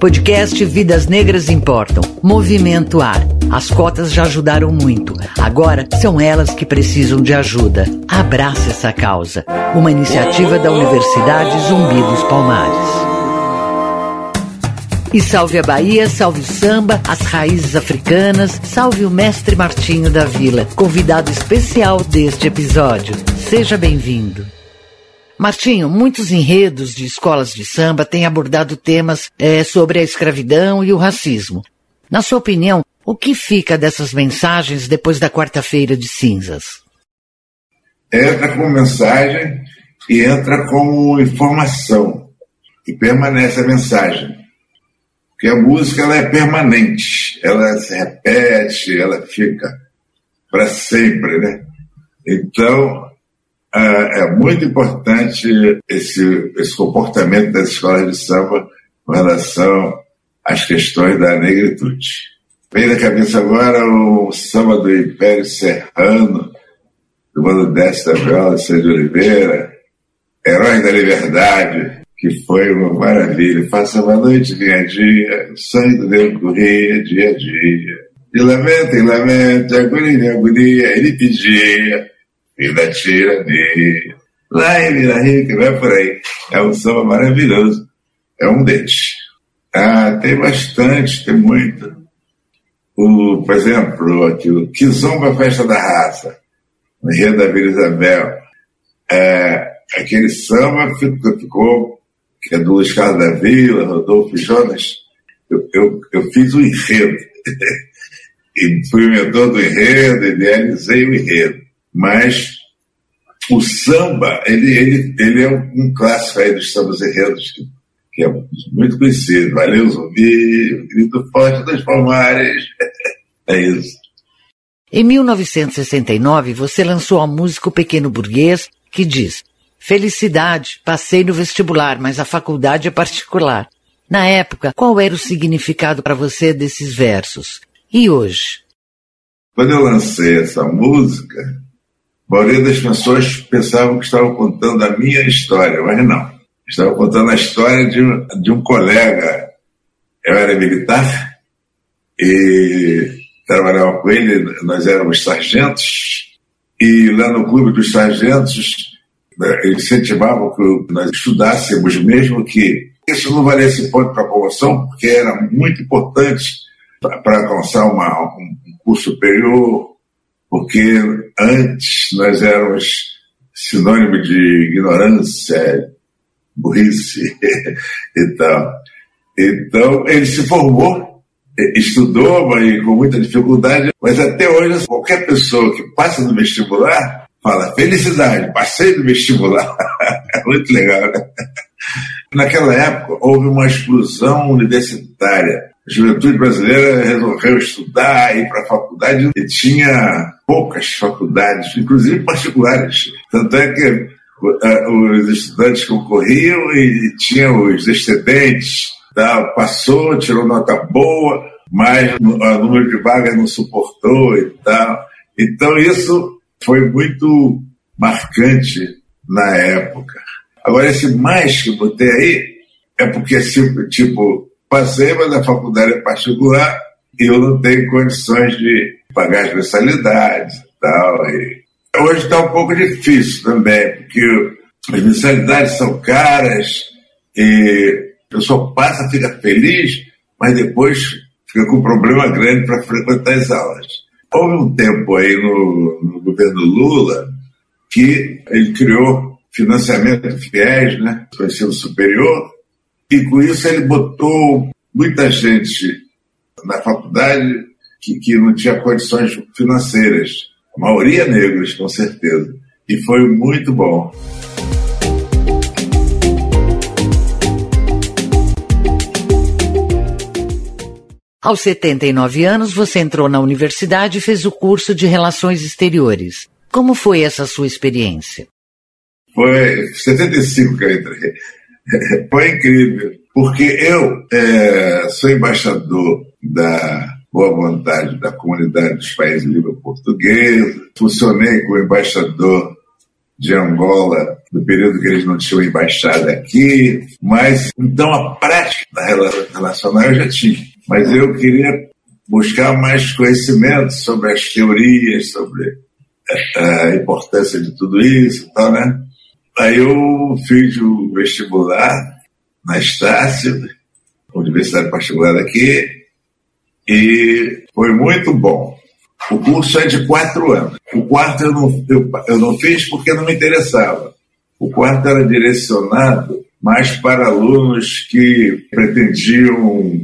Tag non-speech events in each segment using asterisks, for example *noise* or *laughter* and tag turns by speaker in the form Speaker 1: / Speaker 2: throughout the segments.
Speaker 1: Podcast Vidas Negras Importam. Movimento Ar. As cotas já ajudaram muito. Agora são elas que precisam de ajuda. Abrace essa causa. Uma iniciativa da Universidade Zumbi dos Palmares. E salve a Bahia, salve o samba, as raízes africanas, salve o mestre Martinho da Vila, convidado especial deste episódio. Seja bem-vindo. Martinho, muitos enredos de escolas de samba têm abordado temas é, sobre a escravidão e o racismo. Na sua opinião, o que fica dessas mensagens depois da quarta-feira de cinzas?
Speaker 2: Entra como mensagem e entra como informação. E permanece a mensagem. Porque a música ela é permanente, ela se repete, ela fica para sempre, né? Então, é, é muito importante esse, esse comportamento das escolas de samba com relação às questões da negritude. Vem na cabeça agora o samba do Império Serrano, do Mano da Viola, Sérgio Oliveira, Herói da Liberdade, que foi uma maravilha. Faça uma noite, dia a dia, sangue do Deus corria dia a dia. De lamento em lamento, de agonia agonia, ele pedia e da tirania. Lá em Vila Rica, vai por aí. É um samba maravilhoso. É um deles. Ah, tem bastante, tem muito. O, por exemplo, aquilo, Kizomba Festa da Raça, no Rio da Vila Isabel. É, aquele samba ficou, ficou, que é do Luiz Carlos da Vila, Rodolfo Jonas. Eu, eu, eu fiz o enredo. *laughs* e fui o mentor do enredo, idealizei o enredo. Mas o samba, ele, ele, ele é um clássico aí dos sambas enredos, que, que é muito conhecido. Valeu, zumbi, o grito forte dos palmares. *laughs* é isso.
Speaker 1: Em 1969, você lançou a música O Pequeno Burguês, que diz: Felicidade, passei no vestibular, mas a faculdade é particular. Na época, qual era o significado para você desses versos? E hoje?
Speaker 2: Quando eu lancei essa música, maioria das pessoas pensavam que estavam contando a minha história, mas não. Estavam contando a história de de um colega. Eu era militar e trabalhava com ele, nós éramos sargentos, e lá no clube dos sargentos, né, ele incentivava que nós estudássemos, mesmo que isso não valesse ponto para a promoção, porque era muito importante para alcançar uma, um curso superior, porque antes nós éramos sinônimo de ignorância, burrice *laughs* e tal. Então, ele se formou, estudou, mas com muita dificuldade, mas até hoje, qualquer pessoa que passa no vestibular fala: felicidade, passei no vestibular. *laughs* é muito legal, né? Naquela época, houve uma explosão universitária a juventude brasileira resolveu estudar, ir para a faculdade e tinha poucas faculdades, inclusive particulares. Tanto é que uh, os estudantes concorriam e tinha os excedentes, tá? passou, tirou nota boa, mas o número de vagas não suportou e tal. Então isso foi muito marcante na época. Agora, esse mais que eu botei aí é porque, tipo, Passei, mas a faculdade é particular e eu não tenho condições de pagar as mensalidades e tal. E hoje está um pouco difícil também, porque as mensalidades são caras e a pessoa passa, fica feliz, mas depois fica com um problema grande para frequentar as aulas. Houve um tempo aí no, no governo Lula que ele criou financiamento fiéis, né, para o ensino superior, e com isso ele botou muita gente na faculdade que, que não tinha condições financeiras. A maioria negros, com certeza. E foi muito bom.
Speaker 1: Aos 79 anos, você entrou na universidade e fez o curso de Relações Exteriores. Como foi essa sua experiência?
Speaker 2: Foi 75 que eu entrei. *laughs* Foi incrível, porque eu é, sou embaixador da boa vontade da comunidade dos países de língua portuguesa, funcionei como embaixador de Angola, no período que eles não tinham embaixada aqui, mas então a prática da relação internacional eu já tinha. Mas eu queria buscar mais conhecimento sobre as teorias, sobre a importância de tudo isso e tal, né? Aí eu fiz o vestibular na Estácio, Universidade Particular aqui, e foi muito bom. O curso é de quatro anos. O quarto eu não, eu, eu não fiz porque não me interessava. O quarto era direcionado mais para alunos que pretendiam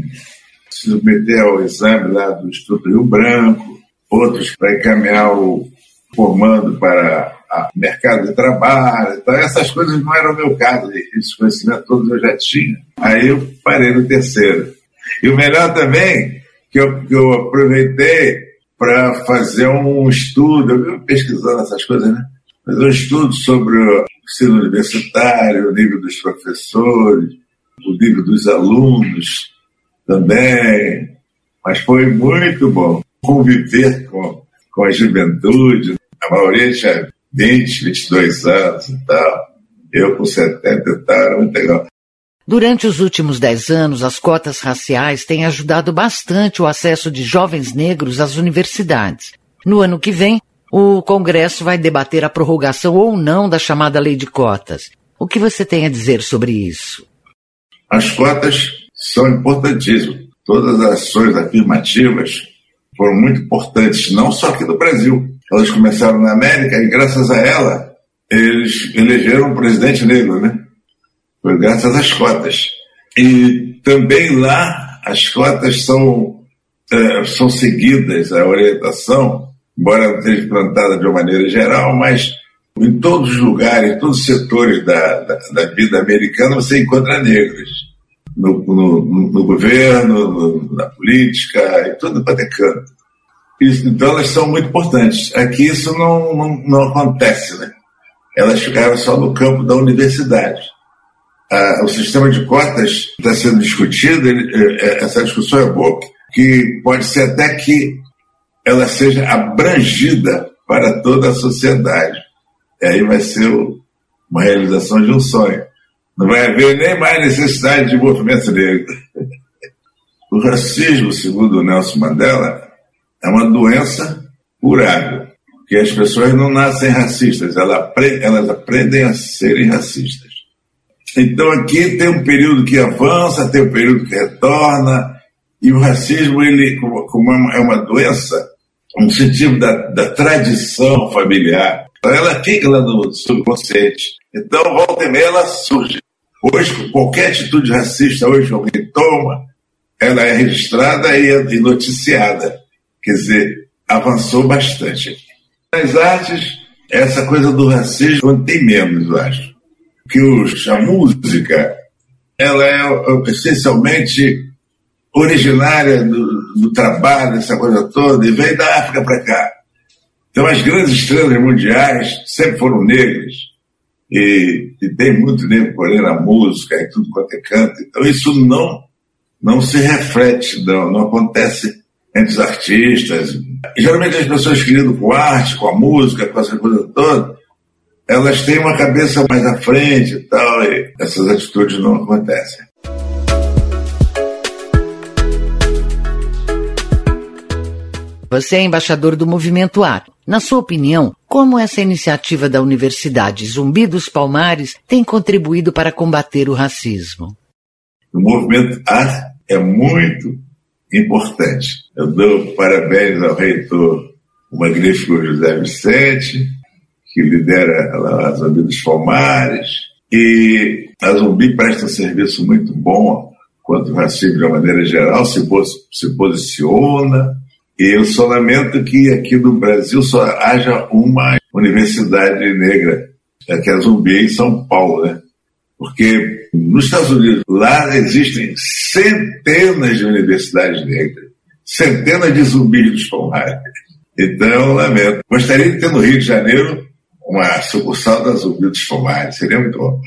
Speaker 2: se submeter ao exame lá do Instituto Rio Branco, outros para encaminhar o formando para o mercado de trabalho. Então, essas coisas não eram o meu caso, esses conhecimentos todos eu já tinha. Aí eu parei no terceiro. E o melhor também, que eu, que eu aproveitei para fazer um estudo, eu pesquisando essas coisas, né? Fazer um estudo sobre o ensino universitário, o nível dos professores, o nível dos alunos também. Mas foi muito bom conviver com, com a juventude. A maioria 20, 22 anos e tal. Eu com 70 e tal, muito legal.
Speaker 1: Durante os últimos dez anos, as cotas raciais têm ajudado bastante o acesso de jovens negros às universidades. No ano que vem, o Congresso vai debater a prorrogação ou não da chamada lei de cotas. O que você tem a dizer sobre isso?
Speaker 2: As cotas são importantíssimas. Todas as ações afirmativas foram muito importantes, não só aqui no Brasil. Elas começaram na América e, graças a ela, eles elegeram um presidente negro, né? Foi graças às cotas. E também lá as cotas são, é, são seguidas, a orientação, embora esteja plantada de uma maneira geral, mas em todos os lugares, em todos os setores da, da, da vida americana, você encontra negros. No, no, no governo, no, na política, em tudo quanto é canto. Então elas são muito importantes. Aqui isso não, não, não acontece, né? Elas ficaram só no campo da universidade o sistema de cotas está sendo discutido, ele, é, é, essa discussão é boa, que pode ser até que ela seja abrangida para toda a sociedade. E aí vai ser uma realização de um sonho. Não vai haver nem mais necessidade de movimento negro. *laughs* O racismo, segundo o Nelson Mandela, é uma doença curável, porque as pessoas não nascem racistas, elas aprendem a serem racistas. Então aqui tem um período que avança, tem um período que retorna, e o racismo, ele, como é uma doença, um sentido da, da tradição familiar, então ela fica lá no subconsciente. Então, volta e meia, ela surge. Hoje, qualquer atitude racista, hoje alguém toma, ela é registrada e noticiada. Quer dizer, avançou bastante. Nas artes, essa coisa do racismo tem menos, eu acho que a música ela é essencialmente originária do, do trabalho, essa coisa toda, e veio da África para cá. Então, as grandes estrelas mundiais sempre foram negras. E, e tem muito negro por aí na música e tudo quanto é canto. Então, isso não, não se reflete, não, não acontece entre os artistas. E, geralmente, as pessoas que lidam com arte, com a música, com essa coisa toda, elas têm uma cabeça mais à frente e tal, e essas atitudes não acontecem.
Speaker 1: Você é embaixador do Movimento Ar. Na sua opinião, como essa iniciativa da Universidade Zumbi dos Palmares tem contribuído para combater o racismo?
Speaker 2: O Movimento Ar é muito importante. Eu dou parabéns ao reitor, o magnífico José Vicente, que lidera a Zumbi dos Palmares, e a Zumbi presta um serviço muito bom quanto ao racismo de uma maneira geral, se, se posiciona, e eu só lamento que aqui no Brasil só haja uma universidade negra, é que é a Zumbi em São Paulo, né? Porque nos Estados Unidos, lá existem centenas de universidades negras, centenas de zumbis dos palmares. Então, lamento. Gostaria de ter no Rio de Janeiro uma sucursal das Zumbi dos Palmares. Seria muito bom.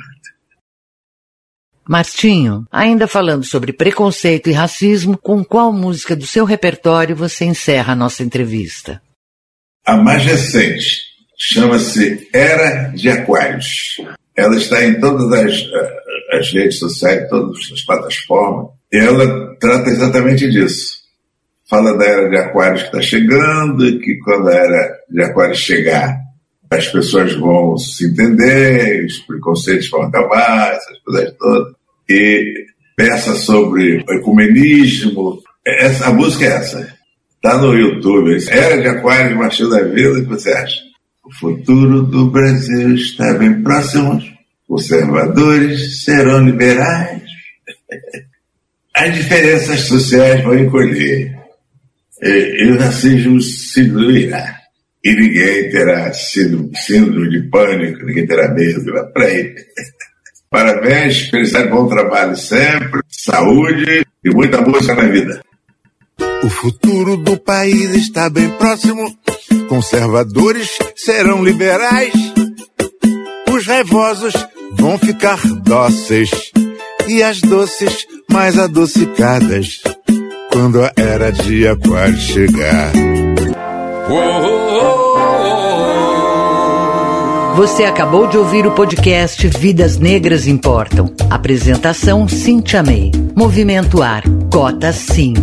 Speaker 1: Martinho, ainda falando sobre preconceito e racismo, com qual música do seu repertório você encerra a nossa entrevista?
Speaker 2: A mais recente, chama-se Era de Aquários. Ela está em todas as, eh, as redes sociais, todas as plataformas, ela trata exatamente disso. Fala da Era de Aquários que está chegando, que quando a Era de Aquários chegar, as pessoas vão se entender, os preconceitos vão acabar, essas coisas todas. E peça sobre ecumenismo. Essa, a música é essa. Está no YouTube. Era de Aquário de Martinho da Vila, o que você acha? O futuro do Brasil está bem próximo. Conservadores serão liberais. As diferenças sociais vão encolher. E, o racismo se diluirá. E ninguém terá sido síndrome de pânico, ninguém terá medo. Para aí. *laughs* Parabéns, felicidade, bom trabalho sempre, saúde e muita música na vida.
Speaker 3: O futuro do país está bem próximo. Conservadores serão liberais. Os raivosos vão ficar dóceis. E as doces mais adocicadas. Quando a era de aquário chegar.
Speaker 1: Você acabou de ouvir o podcast Vidas Negras Importam. Apresentação Cintia May. Movimento Ar. Cota Sim.